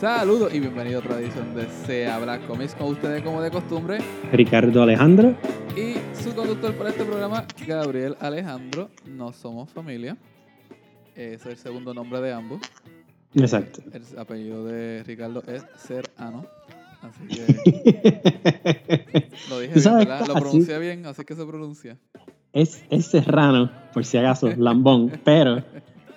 Saludos y bienvenido a otra edición de Se Habla Comics con ustedes como de costumbre. Ricardo Alejandro. Y su conductor para este programa, Gabriel Alejandro. No somos familia. Es el segundo nombre de ambos. Exacto. El apellido de Ricardo es Serrano. Así que. lo dije bien, ¿verdad? Lo pronuncié bien, así que se pronuncia. Es, es Serrano, por si acaso, lambón, pero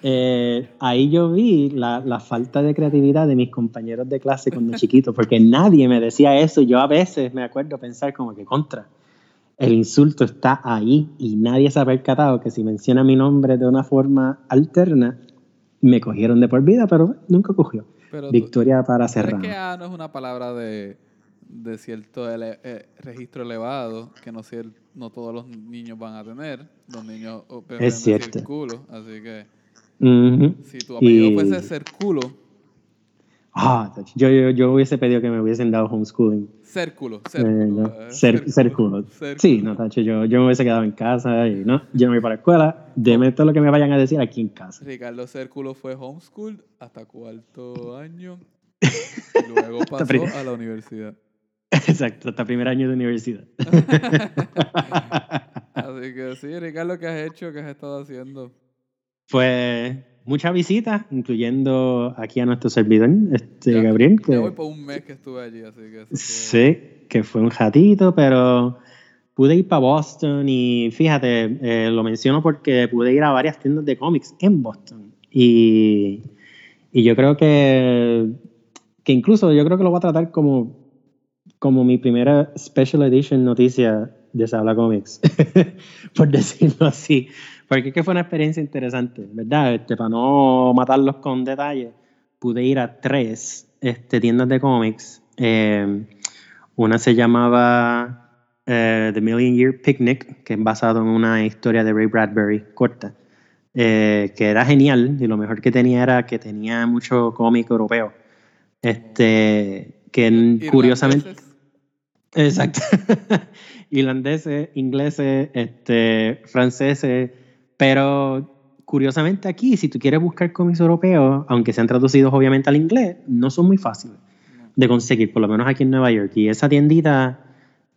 eh, ahí yo vi la, falta de creatividad de mis compañeros de clase cuando chiquito, porque nadie me decía eso. Yo a veces me acuerdo pensar como que contra. El insulto está ahí y nadie se ha percatado que si menciona mi nombre de una forma alterna, me cogieron de por vida, pero nunca cogió. Victoria para cerrar. Es que A no es una palabra de, cierto eh, registro elevado que no, no todos los niños van a tener. Los niños es cierto. culo, así que si tu apellido fuese ser culo. Ah, yo, yo, yo, hubiese pedido que me hubiesen dado homeschooling. Ser culo, ser culo. Eh, sí, no, tacho, yo, yo me hubiese quedado en casa y no, yo no voy para la escuela. Deme todo lo que me vayan a decir aquí en casa. Ricardo Cérculo fue homeschooled hasta cuarto año y luego pasó a la universidad. Exacto, hasta primer año de universidad. Así que sí, Ricardo, ¿qué has hecho? ¿Qué has estado haciendo? Pues muchas visitas, incluyendo aquí a nuestro servidor, este Gabriel. Que, voy por un mes que estuve allí, así que... Sí, que fue un ratito, pero pude ir para Boston y fíjate, eh, lo menciono porque pude ir a varias tiendas de cómics en Boston. Y, y yo creo que, que incluso yo creo que lo voy a tratar como, como mi primera special edition noticia de Sabla Comics, por decirlo así. Porque es que fue una experiencia interesante, ¿verdad? Este, para no matarlos con detalles, pude ir a tres este, tiendas de cómics. Eh, una se llamaba eh, The Million Year Picnic, que es basado en una historia de Ray Bradbury corta, eh, que era genial y lo mejor que tenía era que tenía mucho cómic europeo. Este, que curiosamente... Exacto. Irlandeses, ingleses, este, franceses, pero curiosamente aquí, si tú quieres buscar cómics europeos, aunque sean traducidos obviamente al inglés, no son muy fáciles de conseguir, por lo menos aquí en Nueva York. Y esa tiendita,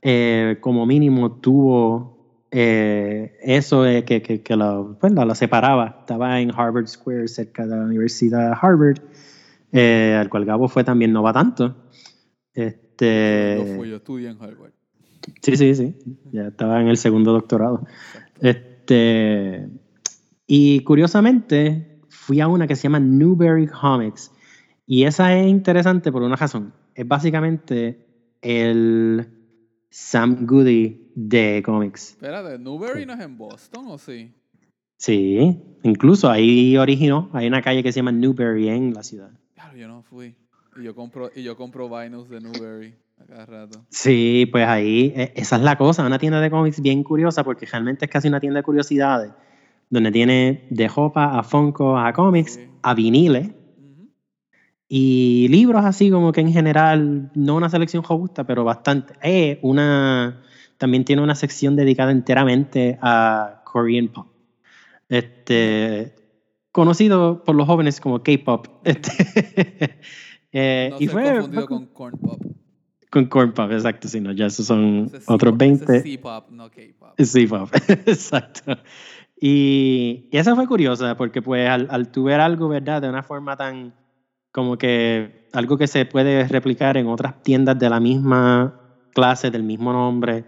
eh, como mínimo, tuvo eh, eso que, que, que lo, pues, la, separaba. Estaba en Harvard Square, cerca de la Universidad de Harvard, eh, al cual Gabo fue también no va tanto. Este, yo fui, yo estudié en Harvard. Sí, sí, sí. Ya estaba en el segundo doctorado. Este, este, y curiosamente, fui a una que se llama Newberry Comics. Y esa es interesante por una razón. Es básicamente el Sam Goody de cómics. Espérate, ¿Newberry no es en Boston o sí? Sí, incluso ahí originó. Hay una calle que se llama Newberry en la ciudad. Claro, yo no fui. Y yo compro, y yo compro vinyls de Newberry. Sí, pues ahí, e, esa es la cosa, una tienda de cómics bien curiosa porque realmente es casi una tienda de curiosidades, donde tiene de jopa a Funko, a cómics, a viniles y libros así como que en general, no una selección robusta, pero bastante. Eh, una, también tiene una sección dedicada enteramente a Korean Pop. Este, conocido por los jóvenes como K-Pop. Este, eh, no y fue, confundido con Corn Pop. Con corn pop, exacto, sí, no, ya esos son otros 20. C-pop, no K-pop. C-pop, exacto. Y, y, esa fue curiosa, porque pues al, al ver algo, ¿verdad? De una forma tan, como que algo que se puede replicar en otras tiendas de la misma clase, del mismo nombre,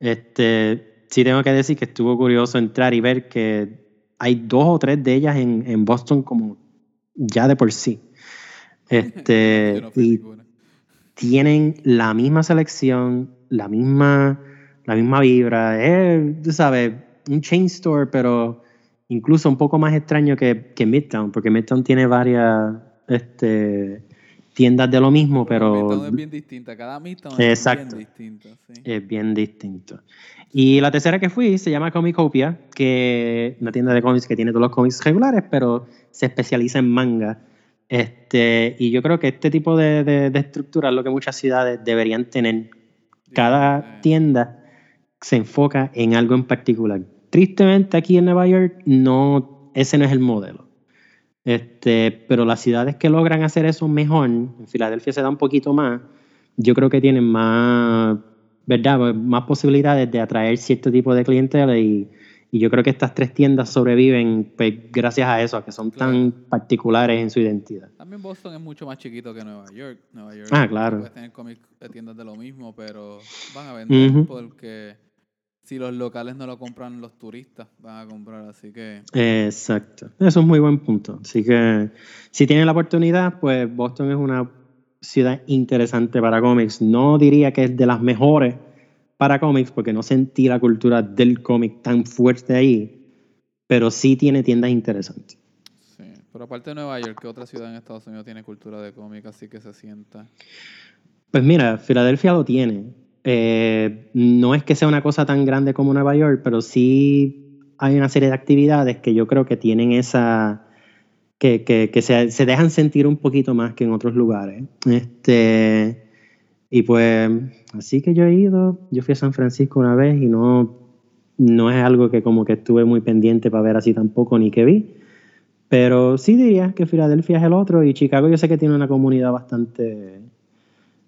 este, sí tengo que decir que estuvo curioso entrar y ver que hay dos o tres de ellas en, en Boston como ya de por sí. Este, y, tienen la misma selección, la misma, la misma vibra. Es, tú sabes, un chain store, pero incluso un poco más extraño que, que Midtown, porque Midtown tiene varias este, tiendas de lo mismo, pero... Midtown es bien distinta, cada Midtown es bien distinto. Sí. Es bien distinto. Y la tercera que fui se llama Comicopia, que es una tienda de cómics que tiene todos los cómics regulares, pero se especializa en manga. Este, y yo creo que este tipo de, de, estructura es lo que muchas ciudades deberían tener. Cada tienda se enfoca en algo en particular. Tristemente aquí en Nueva York no, ese no es el modelo. Este, pero las ciudades que logran hacer eso mejor, en Filadelfia se da un poquito más, yo creo que tienen más, ¿verdad? Más posibilidades de atraer cierto tipo de clientela y, y yo creo que estas tres tiendas sobreviven pues, gracias a eso, a que son tan particulares en su identidad. También Boston es mucho más chiquito que Nueva York. Nueva York ah, claro. Puedes tener cómics de tiendas de lo mismo, pero van a vender porque si los locales no lo compran, los turistas van a comprar, así que... Exacto, eso es muy buen punto. Así que si tienen la oportunidad, pues Boston es una ciudad interesante para cómics. No diría que es de las mejores para cómics, porque no sentí la cultura del cómic tan fuerte ahí, pero sí tiene tiendas interesantes. Sí, pero aparte de Nueva York, ¿qué otra ciudad en Estados Unidos tiene cultura de cómic así que se sienta? Pues mira, Filadelfia lo tiene. Eh, no es que sea una cosa tan grande como Nueva York, pero sí hay una serie de actividades que yo creo que tienen esa... que, que, que se, se, dejan sentir un poquito más que en otros lugares. Este, y pues, así que yo he ido, yo fui a San Francisco una vez y no, no es algo que como que estuve muy pendiente para ver así tampoco ni que vi. Pero sí diría que Filadelfia es el otro y Chicago yo sé que tiene una comunidad bastante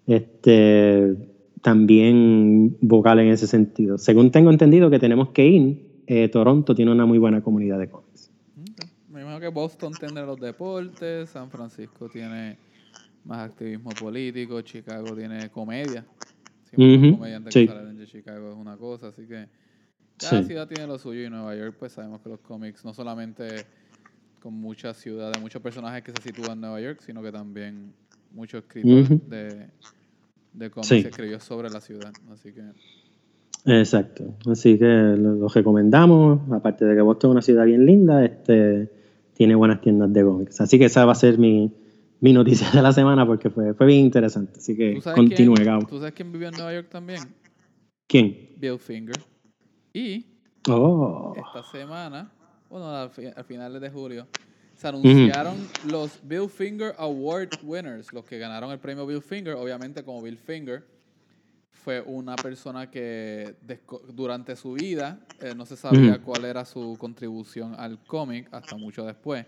este, también vocal en ese sentido. Según tengo entendido que tenemos que ir, eh, Toronto tiene una muy buena comunidad de cómics. Me imagino que Boston tiene los deportes, San Francisco tiene más activismo político, Chicago tiene comedia. Siempre uh comediantes que salen de Chicago es una cosa, así que cada ciudad tiene lo suyo y Nueva York pues sabemos que los cómics no solamente con muchas ciudades, muchos personajes que se sitúan en Nueva York, sino que también muchos escritores de, de cómics se escribió sobre la ciudad, así que... Exacto, así que lo, recomendamos, aparte de que Boston es una ciudad bien linda, este tiene buenas tiendas de cómics, así que esa va a ser mi, mi noticia de la semana porque fue, fue bien interesante. Así que continúe, Gabo. ¿Tú sabes quién vivió en Nueva York también? ¿Quién? Bill Finger. Y oh. esta semana, bueno, a, finales de julio, se anunciaron los Bill Finger Award winners, los que ganaron el premio Bill Finger, obviamente como Bill Finger fue una persona que durante su vida eh, no se sabía cuál era su contribución al cómic hasta mucho después.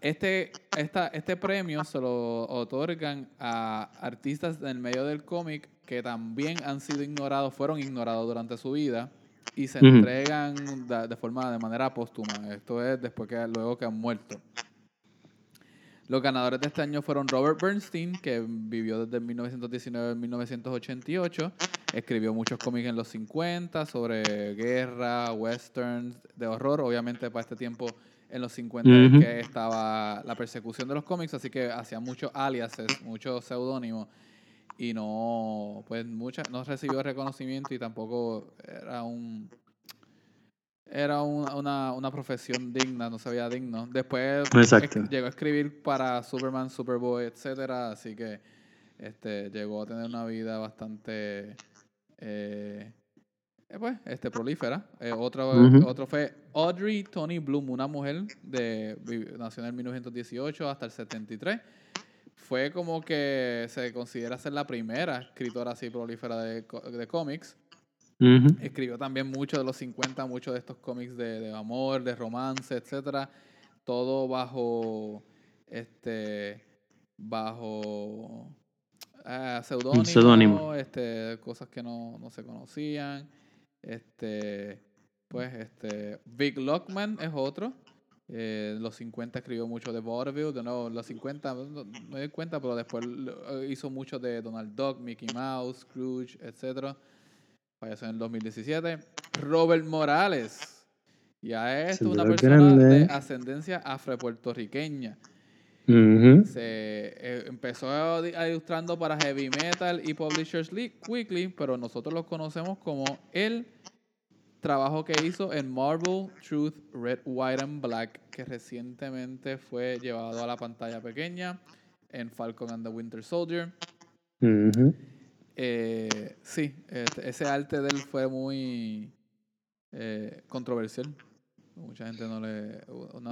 Este, esta, este premio se lo otorgan a artistas en medio del cómic que también han sido ignorados, fueron ignorados durante su vida y se entregan de, forma de manera póstuma. Esto es después que luego que han muerto. Los ganadores de este año fueron Robert Bernstein, que vivió desde 1919 a 1988. Escribió muchos cómics en los 50 sobre guerra, westerns, de horror. Obviamente para este tiempo en los 50 que estaba la persecución de los cómics, así que hacía muchos aliases, muchos seudónimos y no pues mucha, no recibió reconocimiento y tampoco era un era una, una, profesión digna, no se veía digno. Después llegó a escribir para Superman, Superboy, etcétera, así que este llegó a tener una vida bastante eh, eh, pues, este, prolífera. Eh, otro, otro fue Audrey Tony Bloom, una mujer de nació en 1918 hasta el 73. Fue como que se considera ser la primera escritora así prolífera de, de cómics. Escribió también mucho de los 50, muchos de estos cómics de, de amor, de romance, etcétera. Todo bajo este bajo seudónimo, este, cosas que no, no se conocían. Este, pues, este, Vic Lockman es otro. Eh, los 50 escribió mucho de vaudeville, de nuevo, los 50, no, me di cuenta, pero después hizo mucho de Donald Duck, Mickey Mouse, Scrooge, etc. Falleció en el 2017. Robert Morales. Ya es una persona de ascendencia afro-puertorriqueña. Se eh, empezó ilustrando para Heavy Metal y Publishers Weekly, pero nosotros lo conocemos como el trabajo que hizo en Marvel Truth Red, White and Black, que recientemente fue llevado a la pantalla pequeña en Falcon and the Winter Soldier. Eh, sí, este, ese arte de él fue muy eh, controversial. Mucha gente no le.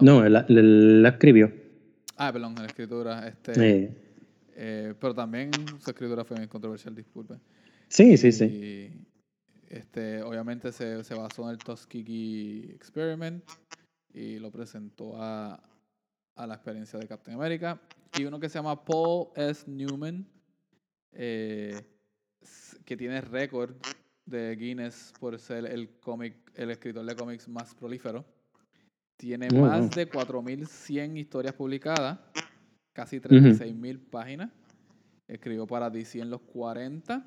No, él, la escribió. Ah, perdón, la escritura. Este, eh, pero también su escritura fue muy controversial, disculpe. Sí, sí, sí. Este, obviamente se, se basó en el Tuskegee Experiment y lo presentó a, a la experiencia de Captain America. Y uno que se llama Paul S. Newman, eh, que tiene récord de Guinness por ser el cómic, el escritor de cómics más prolífero. Tiene más de 4.100 historias publicadas, casi 36.000 páginas. Escribió para DC en los 40.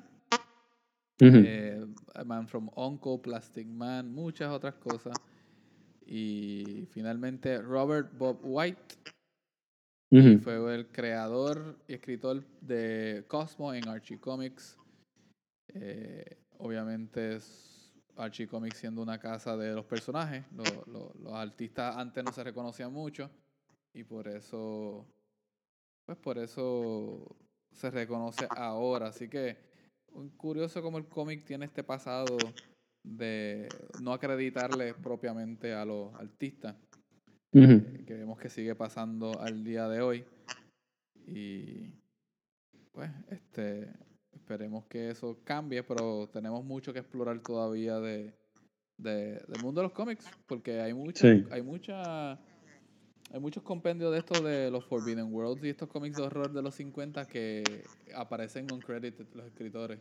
Eh, Man from Uncle, Plastic Man, muchas otras cosas. Y finalmente Robert Bob White fue el creador y escritor de Cosmo en Archie Comics. Eh, obviamente Archie Comics siendo una casa de los personajes. los artistas antes no se reconocían mucho y por eso, pues por eso se reconoce ahora. Así que curioso como el cómic tiene este pasado de no acreditarle propiamente a los artistas. Eh, que vemos que sigue pasando al día de hoy. Y pues, este esperemos que eso cambie, pero tenemos mucho que explorar todavía de, de del mundo de los cómics, porque hay mucha, hay mucha hay muchos compendios de estos de los Forbidden Worlds y estos cómics de horror de los 50 que aparecen con credit los escritores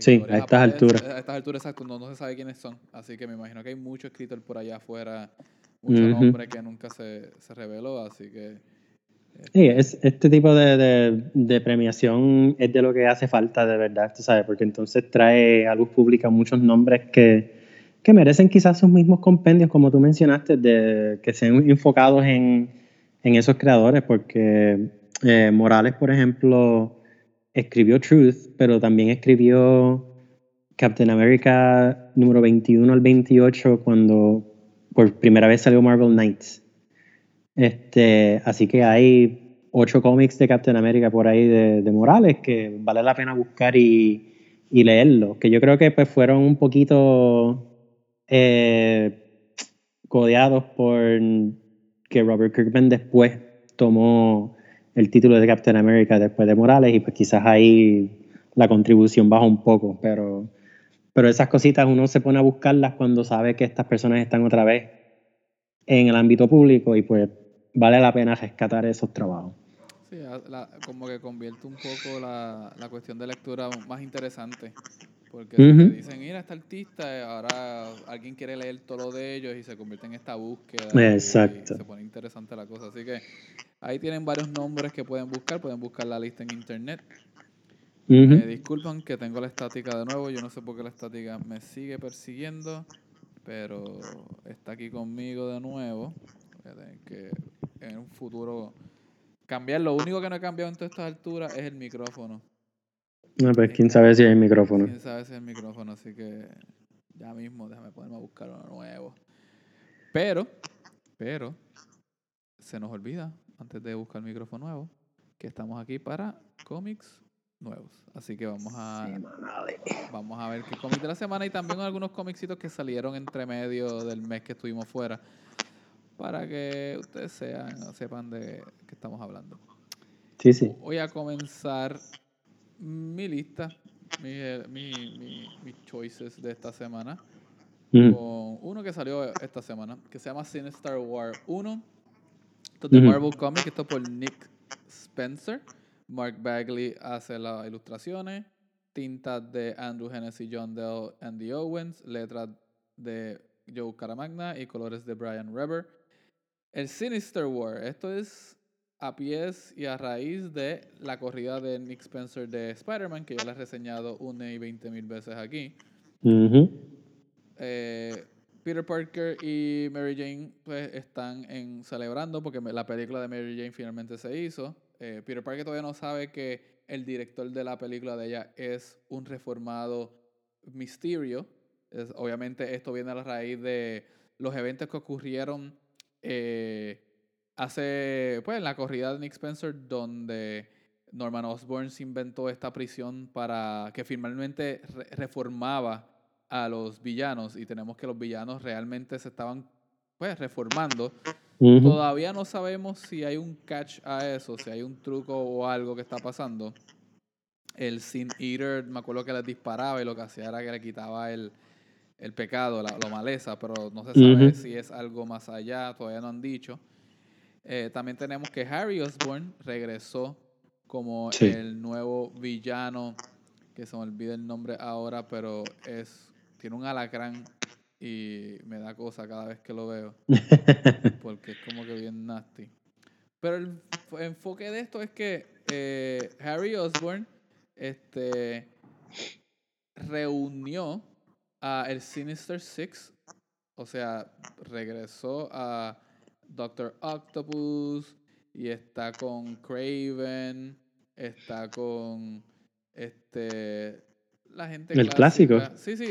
sí, a estas alturas. A estas alturas, exacto, no, se sabe quiénes son. Así que me imagino que hay mucho escritor por allá afuera, mucho nombre que nunca se, se, reveló, así que... Sí, es, este tipo de, de, premiación es de lo que hace falta de verdad, tú sabes, porque entonces trae a luz pública muchos nombres que, que merecen quizás sus mismos compendios, como tú mencionaste, de, que sean enfocados en, en esos creadores, porque eh, Morales, por ejemplo, escribió Truth, pero también escribió Captain America número 21 al 28 cuando por primera vez salió Marvel Knights. Este, así que hay ocho cómics de Captain America por ahí de, Morales que vale la pena buscar y, y. Que yo creo que pues fueron un poquito eh, codeados por que Robert Kirkman después tomó el título de Captain America después de Morales y pues quizás ahí la contribución baja un poco, pero, pero esas cositas uno se pone a buscarlas cuando sabe que estas personas están otra vez en el ámbito público y pues vale la pena rescatar esos trabajos. Sí, como que convierte un poco la, la, cuestión de lectura más interesante. Porque si te dicen, mira, este artista, ahora alguien quiere leer todo lo de ellos y se convierte en esta búsqueda. Exacto. se pone interesante la cosa. Así que Ahí tienen varios nombres que pueden buscar, pueden buscar la lista en internet. Me disculpan que tengo la estática de nuevo, yo no sé por qué la estática me sigue persiguiendo, pero está aquí conmigo de nuevo. Voy a tener que en un futuro cambiar. Lo único que no he cambiado en todas estas alturas es el micrófono. No, pues quién sabe si es el micrófono. Quién sabe si es el micrófono, así que ya mismo déjame ponerme a buscar uno nuevo. Pero, pero, se nos olvida antes de buscar el micrófono nuevo, que estamos aquí para cómics nuevos. Así que vamos a vamos a ver qué cómics de la semana y también algunos cómicsitos que salieron entre medio del mes que estuvimos fuera para que ustedes sean, sepan de qué estamos hablando. Sí, sí. Voy a comenzar mi lista, mis choices de esta semana, con uno que salió esta semana, que se llama Sinister War 1 esto es de Marvel Comics, esto es por Nick Spencer. Mark Bagley hace las ilustraciones. Tintas de Andrew Hennessy, John Dell, Andy Owens. Letras de Joe Caramagna y colores de Brian Reber. El Sinister War. Esto es a pies y a raíz de la corrida de Nick Spencer de Spider-Man, que yo le he reseñado una y veinte mil veces aquí. eh, Peter Parker y Mary Jane pues están en celebrando porque la película de Mary Jane finalmente se hizo. Eh, Peter Parker todavía no sabe que el director de la película de ella es un reformado Mysterio. Es, obviamente esto viene a la raíz de los eventos que ocurrieron eh, hace, pues, en la corrida de Nick Spencer, donde Norman Osborn se inventó esta prisión para que finalmente reformaba a los villanos y tenemos que los villanos realmente se estaban pues reformando. Todavía no sabemos si hay un catch a eso, si hay un truco o algo que está pasando. El Sin Eater, me acuerdo que les disparaba y lo que hacía era que le quitaba el, el pecado, la, maleza, pero no se sabe si es algo más allá, todavía no han dicho. Eh, también tenemos que Harry Osborn regresó como Sí. el nuevo villano, que se me olvida el nombre ahora, pero es tiene un alacrán y me da cosa cada vez que lo veo, porque es como que bien nasty. Pero el enfoque de esto es que eh, Harry Osborn este, reunió a el Sinister Six, o sea, regresó a Doctor Octopus y está con Craven, está con este la gente El clásico. clásica. Sí, sí, e-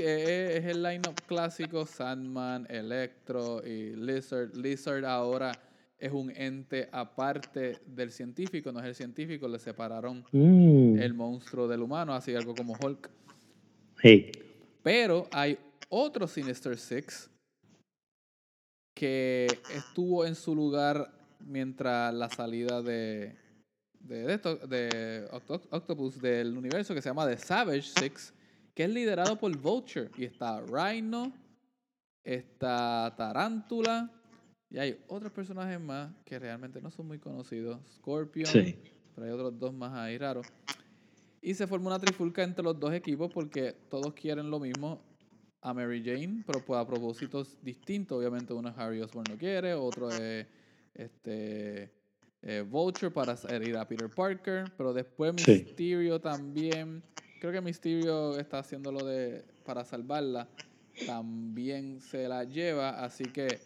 e- es, el lineup clásico Sandman, Electro y Lizard. Lizard ahora es un ente aparte del científico, no es el científico, le separaron Mm. el monstruo del humano, así algo como Hulk. Hey. Pero hay otro Sinister Six que estuvo en su lugar mientras la salida de de, de, esto- de Octo- Octopus del universo que se llama The Savage Six, que es liderado por Vulture. Y está Rhino, está Tarántula, y hay otros personajes más que realmente no son muy conocidos. Scorpion, Sí. pero hay otros dos más ahí raros. Y se forma una trifulca entre los dos equipos porque todos quieren lo mismo a Mary Jane, pero pues a propósitos distintos. Obviamente uno es Harry Osborn no quiere, otro es este eh, Vulture para herir a Peter Parker, pero después Sí. Mysterio también. Creo que Mysterio está haciendo lo de para salvarla. También se la lleva, así que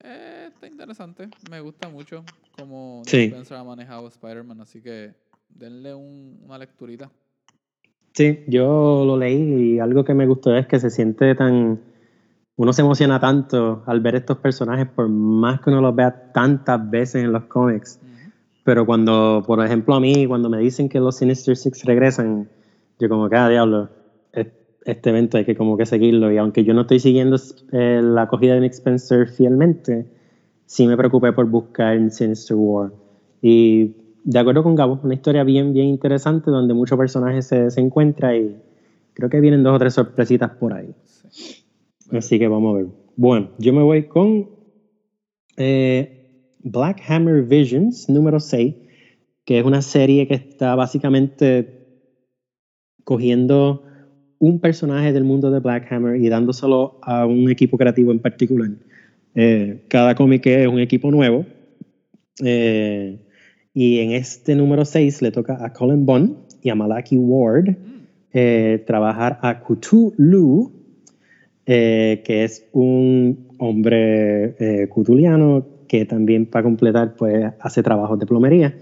eh, está interesante. Me gusta mucho cómo Nick Sí. Spencer ha manejado Spider-Man, así que denle un- una lecturita. Sí, yo lo leí y algo que me gustó es que se siente tan... Uno se emociona tanto al ver estos personajes por más que uno los vea tantas veces en los cómics. Ujú. Pero cuando, por ejemplo, a mí, cuando me dicen que los Sinister Six regresan, yo como que, ah, diablo, es- este evento hay que como que seguirlo. Y aunque yo no estoy siguiendo eh, la acogida de Nick Spencer fielmente, sí me preocupé por buscar Sinister War. Y de acuerdo con Gabo, una historia bien, bien interesante donde muchos personajes se, se encuentran y creo que vienen dos o tres sorpresitas por ahí. Sí. Así que vamos a ver. Bueno, yo me voy con eh, Black Hammer Visions número 6, que es una serie que está básicamente cogiendo un personaje del mundo de Black Hammer y dándoselo a un equipo creativo en particular. Eh, cada cómic es un equipo nuevo. eh, y en este número 6 le toca a Colin Bond y a Malaki Ward Mm, eh, trabajar a Cthulhu, eh, que es un hombre eh, cutuliano que también para completar pues hace trabajos de plomería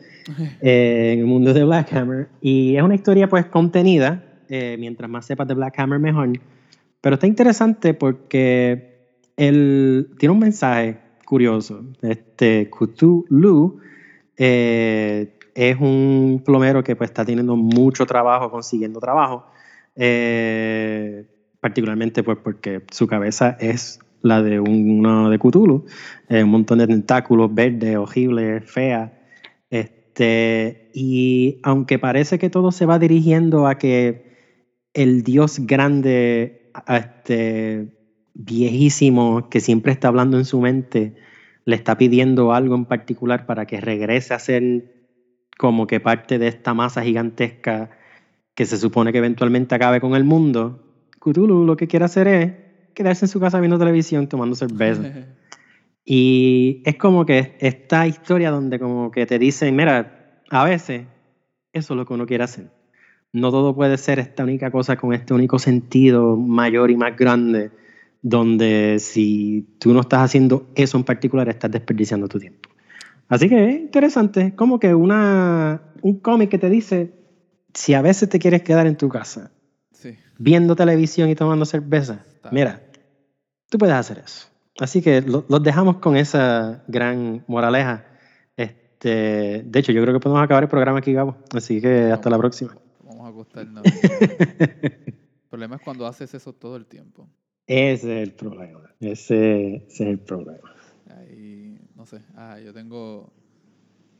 eh, en el mundo de Black Hammer. Y es una historia pues contenida eh, mientras más sepas de Black Hammer mejor. Pero está interesante porque él tiene un mensaje curioso. Este Cthulhu eh, es un plomero que pues está teniendo mucho trabajo consiguiendo trabajo eh, particularmente pues porque su cabeza es la de uno de Cthulhu, eh, un montón de tentáculos verdes, horribles, feas. Este, y aunque parece que todo se va dirigiendo a que el dios grande, este, viejísimo, que siempre está hablando en su mente, le está pidiendo algo en particular para que regrese a ser como que parte de esta masa gigantesca que se supone que eventualmente acabe con el mundo, Cthulhu lo que quiere hacer es quedarse en su casa viendo televisión, tomando cerveza. Y es como que esta historia donde como que te dicen, mira, a veces eso es lo que uno quiere hacer. No todo puede ser esta única cosa con este único sentido mayor y más grande, donde si tú no estás haciendo eso en particular, estás desperdiciando tu tiempo. Así que es interesante, es como que una, un cómic que te dice, si a veces te quieres quedar en tu casa sí. viendo televisión y tomando cerveza, Está mira, tú puedes hacer eso. Así que lo- los dejamos con esa gran moraleja. Este, de hecho, yo creo que podemos acabar el programa aquí, Gabo. Así que hasta la próxima. Vamos a acostarnos. el problema es cuando haces eso todo el tiempo. Ese es el problema. Ese, ese es el problema. Ahí, no sé. Ah, yo tengo.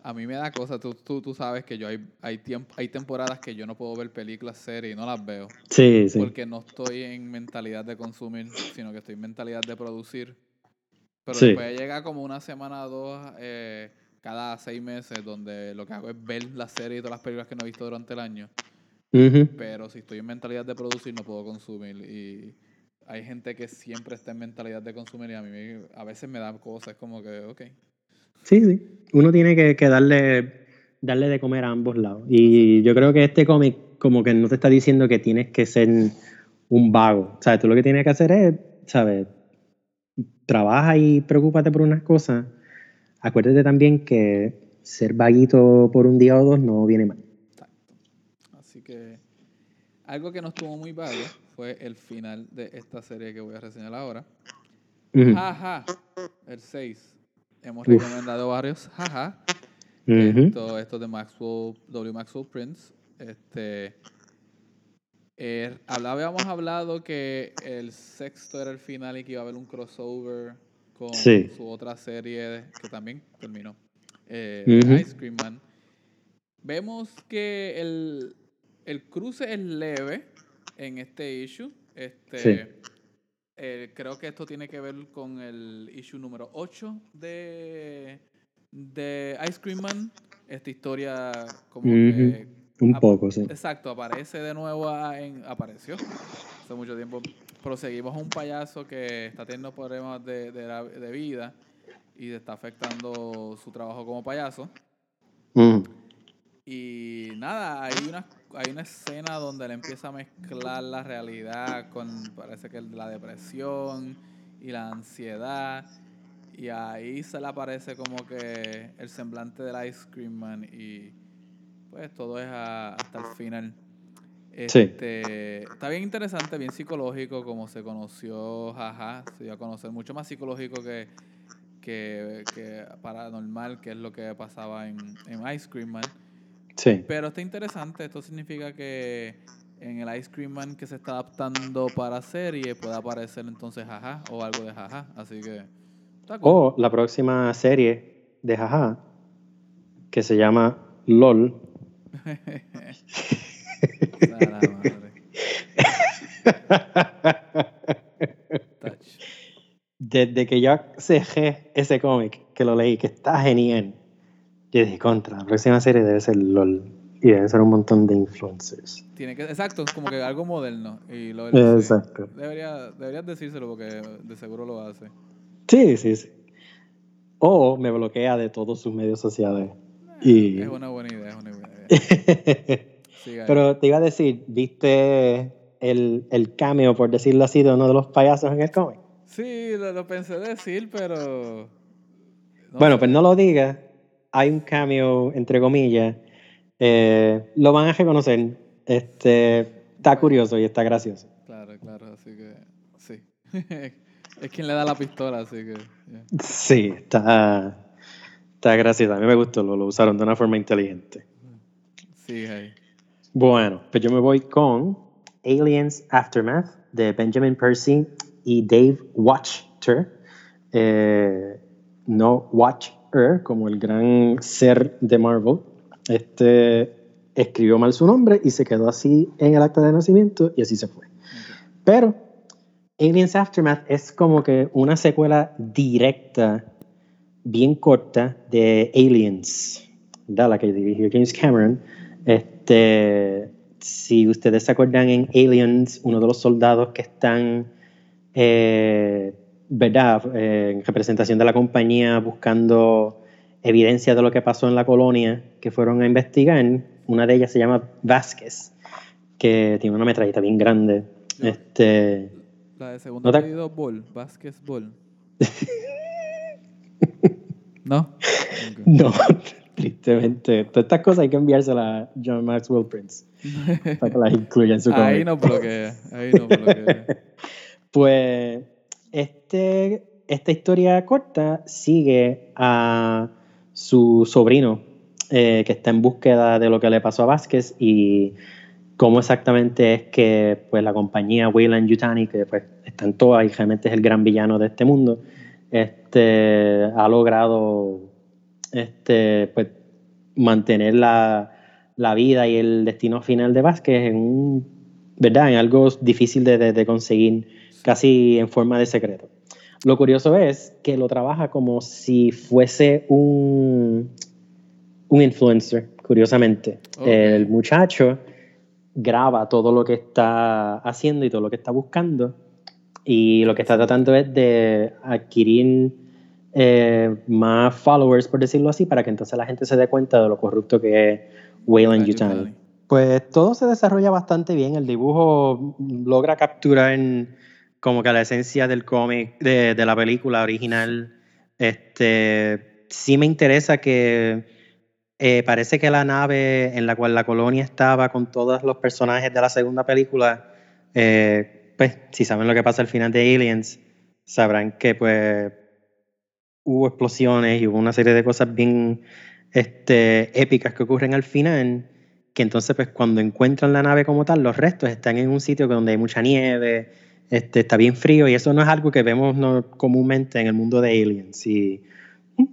A mí me da cosa. Tú, tú, tú sabes que yo hay, hay, tiemp- hay temporadas que yo no puedo ver películas, series y no las veo. Sí, sí. Porque no estoy en mentalidad de consumir, sino que estoy en mentalidad de producir. Pero después llega como una semana o dos eh, cada seis meses donde lo que hago es ver la serie y todas las películas que no he visto durante el año. Pero si estoy en mentalidad de producir no puedo consumir y hay gente que siempre está en mentalidad de consumir y a mí a veces me da cosas como que, ok. Sí, sí. Uno tiene que, que darle, darle de comer a ambos lados. Y yo creo que este cómic como que no te está diciendo que tienes que ser un vago. O sea, tú lo que tienes que hacer es, ¿sabes? Trabaja y preocúpate por unas cosas. Acuérdate también que ser vaguito por un día o dos no viene mal. Así que algo que no estuvo muy vago fue el final de esta serie que voy a reseñar ahora. Jaja, el 6. Hemos recomendado varios jaja. esto, esto de Maxwell, W. Maxwell Prince. Este, eh, habíamos hablado que el sexto era el final y que iba a haber un crossover con su otra serie que también terminó, eh, Ice Cream Man. Vemos que el, el, cruce es leve en este issue. Este, eh, creo que esto tiene que ver con el issue número 8 de, de Ice Cream Man. Esta historia como que un poco, sí. Exacto, aparece de nuevo, en, apareció hace mucho tiempo. Proseguimos a un payaso que está teniendo problemas de, de, vida y está afectando su trabajo como payaso. Mm. Y nada, hay una, hay una escena donde él empieza a mezclar la realidad con, parece que la depresión y la ansiedad. Y ahí se le aparece como que el semblante del Ice Cream Man y pues todo es hasta el final. Este, Está bien interesante, bien psicológico, como se conoció, jaja, se dio a conocer mucho más psicológico que, que, paranormal, que es lo que pasaba en, Ice Cream Man. Sí. Pero está interesante, esto significa que en el Ice Cream Man que se está adaptando para serie puede aparecer entonces jaja o algo de jaja, así que... O la próxima serie de jaja que se llama LOL. Desde que yo cejé ese cómic, que lo leí, que está genial, yo dije, contra, la próxima serie debe ser LOL. Y debe ser un montón de influencers. Tiene que, exacto, como que algo moderno. Y lo exacto. Debería, deberías decírselo porque de seguro lo hace. Sí, sí, sí. O me bloquea de todos sus medios sociales. y... Es una buena idea, es una buena idea. pero te iba a decir, ¿viste el, el, cameo, por decirlo así, de uno de los payasos en el cómic? Sí, lo, pensé decir, pero... bueno, pues no lo digas. Hay un cameo, entre comillas. Eh, lo van a reconocer. Este, está curioso y está gracioso. Claro, claro, así que sí. es quien le da la pistola, así que... Sí, está, está gracioso. A mí me gustó, lo, lo usaron de una forma inteligente. Sí, Bueno, pues yo me voy con Aliens Aftermath de Benjamin Percy y Dave Watcher. Eh, no Como el gran ser de Marvel. Este escribió mal su nombre y se quedó así en el acta de nacimiento y así se fue. Pero Aliens Aftermath es como que una secuela directa, bien corta, de Aliens, de la que dirigió James Cameron, este, si ustedes se acuerdan en Aliens, uno de los soldados que están, eh, ¿verdad?, eh, en representación de la compañía buscando evidencia de lo que pasó en la colonia que fueron a investigar, una de ellas se llama Vázquez, que tiene una metralleta bien grande. Este, la de segundo ¿no apellido Ball, Vázquez Ball. ¿No? No. Tristemente. Todas estas cosas hay que enviárselas a John Maxwell Prince para que las incluya en su cómic. Ahí no bloquea. Ahí no bloquea. pues este, esta historia corta sigue a su sobrino eh, que está en búsqueda de lo que le pasó a Vázquez y cómo exactamente es que pues, la compañía Wayland Yutani, que pues, está en todas y realmente es el gran villano de este mundo, este, ha logrado este, pues, mantener la, vida y el destino final de Vázquez en, ¿verdad? en algo difícil de, conseguir, casi en forma de secreto. lo curioso es que lo trabaja como si fuese un, un influencer, curiosamente. El muchacho graba todo lo que está haciendo y todo lo que está buscando y lo que está tratando es de adquirir eh, más followers, por decirlo así, para que entonces la gente se dé cuenta de lo corrupto que es Wayland Yutani. Pues todo se desarrolla bastante bien, el dibujo logra capturar como que la esencia del cómic, de, de, la película original. Este, sí me interesa que eh, parece que la nave en la cual la colonia estaba con todos los personajes de la segunda película, eh, pues si saben lo que pasa al final de Aliens, sabrán que pues hubo explosiones y hubo una serie de cosas bien este, épicas que ocurren al final, que entonces pues cuando encuentran la nave como tal, los restos están en un sitio donde hay mucha nieve, este, está bien frío y eso no es algo que vemos no, comúnmente en el mundo de Aliens. Y,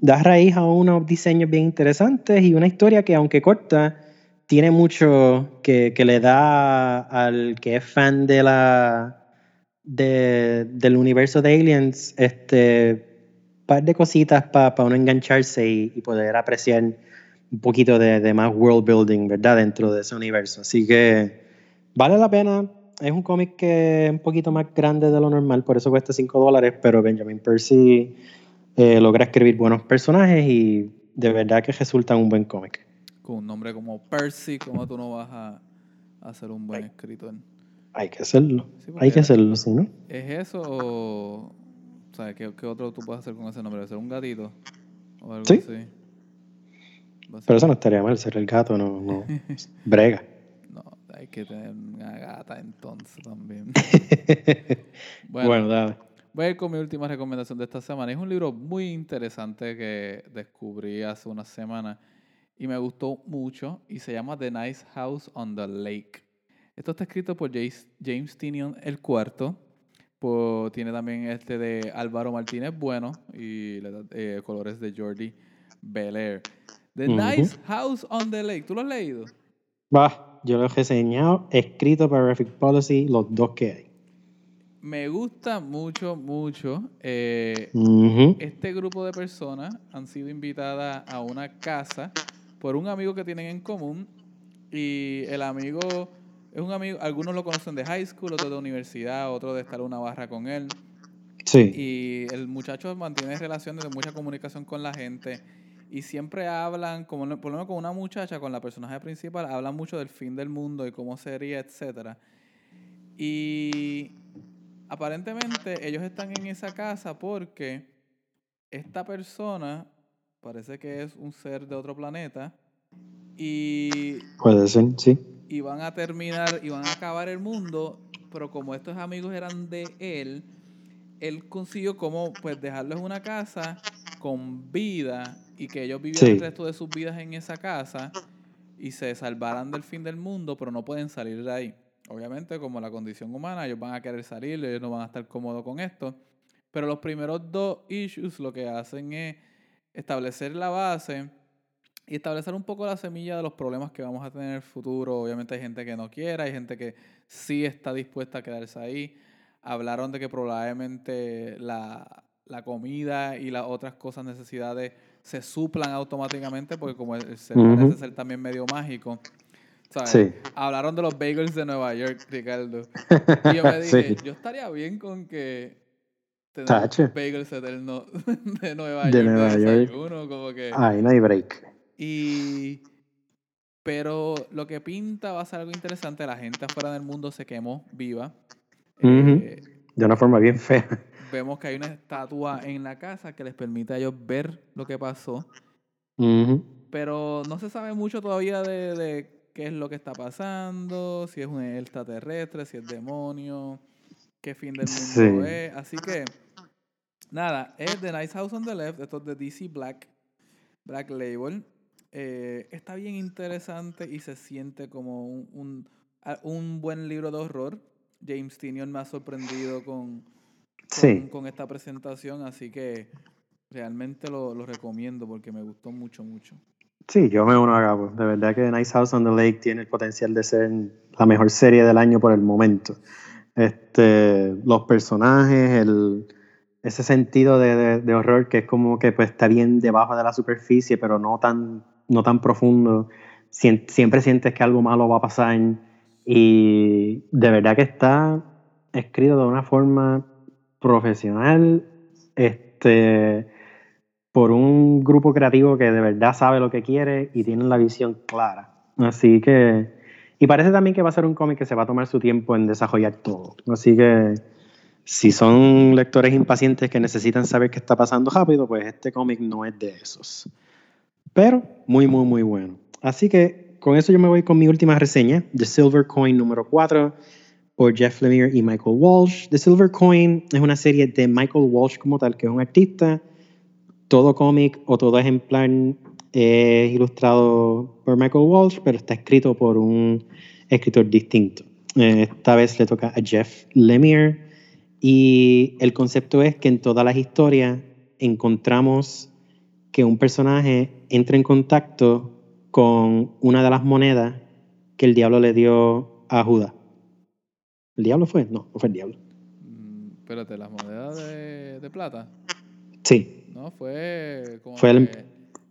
da raíz a unos diseños bien interesantes y una historia que, aunque corta, tiene mucho que, que le da al que es fan de la de, del universo de Aliens, este par de cositas para uno engancharse y, poder apreciar un poquito de, de, más world building, ¿verdad? Dentro de ese universo. Así que vale la pena. Es un cómic que es un poquito más grande de lo normal, por eso cuesta 5 dólares, pero Benjamin Percy eh, logra escribir buenos personajes y de verdad que resulta un buen cómic. Con un nombre como Percy, ¿cómo tú no vas a, hacer un buen escritor? Hay que hacerlo. hay que hacerlo, ¿sí, no? ¿Es eso o, o ¿qué, otro tú puedes hacer con ese nombre? ¿Ser un gatito? O algo sí. Así? Pero eso no estaría mal, ser el gato, no, no. brega. Que tener una gata entonces también. bueno, bueno dale. Voy a ir con mi última recomendación de esta semana. Es un libro muy interesante que descubrí hace una semana y me gustó mucho y se llama The Nice House on the Lake. Esto está escrito por James Tinion el cuarto. tiene también este de Álvaro Martínez Bueno y eh, colores de Jordi Belair. The Nice House on the Lake. ¿Tú lo has leído? Va, yo lo he reseñado, escrito Graphic Policy, los dos que hay me gusta mucho, mucho. Eh, este grupo de personas han sido invitadas a una casa por un amigo que tienen en común. Y el amigo es un amigo, algunos lo conocen de high school, otros de universidad, otros de estar en una barra con él. Sí. Y el muchacho mantiene relaciones de mucha comunicación con la gente. Y siempre hablan, como por lo menos con una muchacha, con la personaje principal, hablan mucho del fin del mundo y cómo sería, etcétera. Y aparentemente ellos están en esa casa porque esta persona parece que es un ser de otro planeta y puede ser, sí. Y van a terminar y van a acabar el mundo, pero como estos amigos eran de él, él consiguió como pues dejarles una casa con vida y que ellos vivieran el resto de sus vidas en esa casa y se salvaran del fin del mundo, pero no pueden salir de ahí. Obviamente, como la condición humana, ellos van a querer salir, ellos no van a estar cómodos con esto. Pero los primeros dos issues lo que hacen es establecer la base y establecer un poco la semilla de los problemas que vamos a tener en el futuro. Obviamente hay gente que no quiere, hay gente que sí está dispuesta a quedarse ahí. Hablaron de que probablemente la, la comida y las otras cosas, necesidades, se suplan automáticamente porque como el ser parece ser también medio mágico, Sí. Hablaron de los bagels de Nueva York, Ricardo. Y yo me dije, yo estaría bien con que tener bagels eternos de Nueva York. De Nueva York. como que... Ahí no hay break. Y... Pero lo que pinta va a ser algo interesante. La gente afuera del mundo se quemó viva. Eh, de una forma bien fea. Vemos que hay una estatua en la casa que les permite a ellos ver lo que pasó. Pero no se sabe mucho todavía de, de qué es lo que está pasando, si es un extraterrestre, si es demonio, qué fin del mundo es. Así que, nada, es The Nice House on the Left, esto es de DC Black, Black Label. Eh, está bien interesante y se siente como un, un, buen libro de horror. James Tinion me ha sorprendido con, con, esta presentación, así que realmente lo, lo recomiendo porque me gustó mucho, mucho. Sí, yo me uno a Gabo. De verdad que Nice House on the Lake tiene el potencial de ser la mejor serie del año por el momento. Este, los personajes, el, ese sentido de, horror que es como que pues, está bien debajo de la superficie, pero no tan, no tan profundo. siempre sientes que algo malo va a pasar y de verdad que está escrito de una forma profesional, este, por un grupo creativo que de verdad sabe lo que quiere y tiene la visión clara. Así que, y parece también que va a ser un cómic que se va a tomar su tiempo en desarrollar todo. Así que si son lectores impacientes que necesitan saber qué está pasando rápido, pues este cómic no es de esos. Pero muy, muy, muy bueno. Así que con eso yo me voy con mi última reseña, The Silver Coin número 4, por Jeff Lemire y Michael Walsh. The Silver Coin es una serie de Michael Walsh como tal, que es un artista. Todo cómic o todo ejemplar es ilustrado por Michael Walsh, pero está escrito por un escritor distinto. Eh, esta vez le toca a Jeff Lemire y el concepto es que en todas las historias encontramos que un personaje entra en contacto con una de las monedas que el diablo le dio a Judas. ¿El diablo fue? No, no fue el diablo. Mm, espérate, ¿las monedas de, plata? Sí. No, fue como fue el,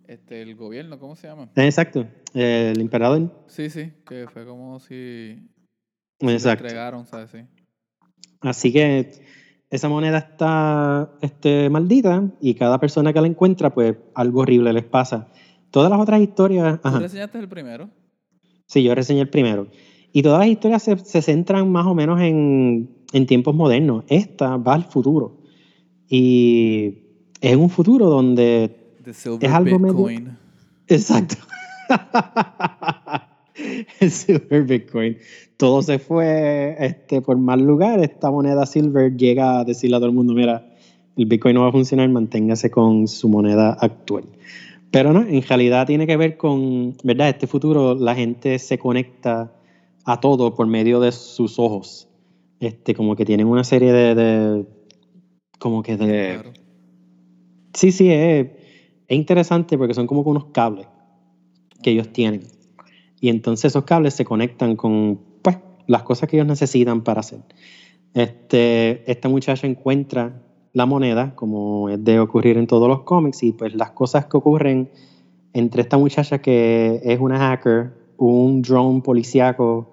este, el gobierno, ¿cómo se llama? Exacto, el emperador. Sí, sí, que fue como si, Exacto. entregaron, ¿sabes? Sí. Así que esa moneda está este, maldita y cada persona que la encuentra, pues algo horrible les pasa. Todas las otras historias. ¿Tú reseñaste el primero? Sí, yo reseñé el primero. Y todas las historias se, centran más o menos en, tiempos modernos. Esta va al futuro. Y es un futuro donde es algo Bitcoin. Exacto. el Silver Bitcoin todo se fue este, por mal lugar. Esta moneda Silver llega a decirle a todo el mundo, mira, el Bitcoin no va a funcionar, manténgase con su moneda actual. Pero no, en realidad tiene que ver con, ¿verdad? Este futuro la gente se conecta a todo por medio de sus ojos. Este, como que tienen una serie de, como que de... Sí, sí, es, es interesante porque son como unos cables que ellos tienen. Y entonces esos cables se conectan con las cosas que ellos necesitan para hacer. Este, esta muchacha encuentra la moneda, como es de ocurrir en todos los cómics, y pues las cosas que ocurren entre esta muchacha que es una hacker, un drone policíaco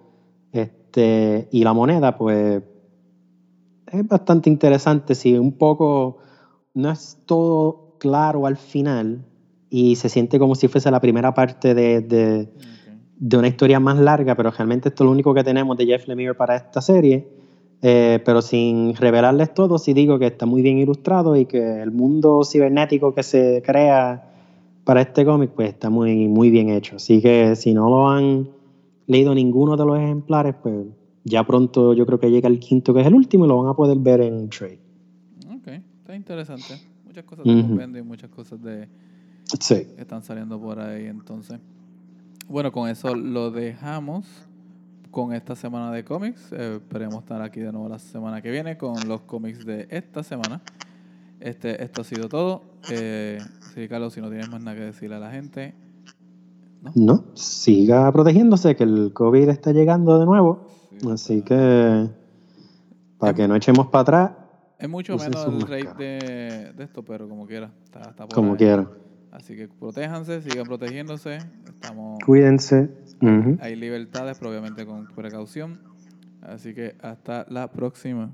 este, y la moneda, pues es bastante interesante. Si un poco no es todo claro al final y se siente como si fuese la primera parte de de una historia más larga, pero realmente esto es lo único que tenemos de Jeff Lemire para esta serie. Eh, pero sin revelarles todo, sí digo que está muy bien ilustrado y que el mundo cibernético que se crea para este cómic, pues está muy, muy bien hecho. Así que si no lo han leído ninguno de los ejemplares, pues ya pronto yo creo que llega el quinto, que es el último, y lo van a poder ver en trade. Ok, está interesante. Muchas cosas de uh y muchas cosas de sí. que están saliendo por ahí entonces. Bueno, con eso lo dejamos con esta semana de cómics. Eh, esperemos estar aquí de nuevo la semana que viene con los cómics de esta semana. Este, esto ha sido todo. Eh, sí, Carlos, si no tienes más nada que decirle a la gente. No, siga protegiéndose, que el COVID está llegando de nuevo. Así que, para que no echemos para atrás. Es mucho menos el rate de, de, esto, pero como quiera. Está, como quiera. Así que protéjanse, sigan protegiéndose. Estamos, Cuídense. Hay libertades, pero obviamente con precaución. Así que hasta la próxima.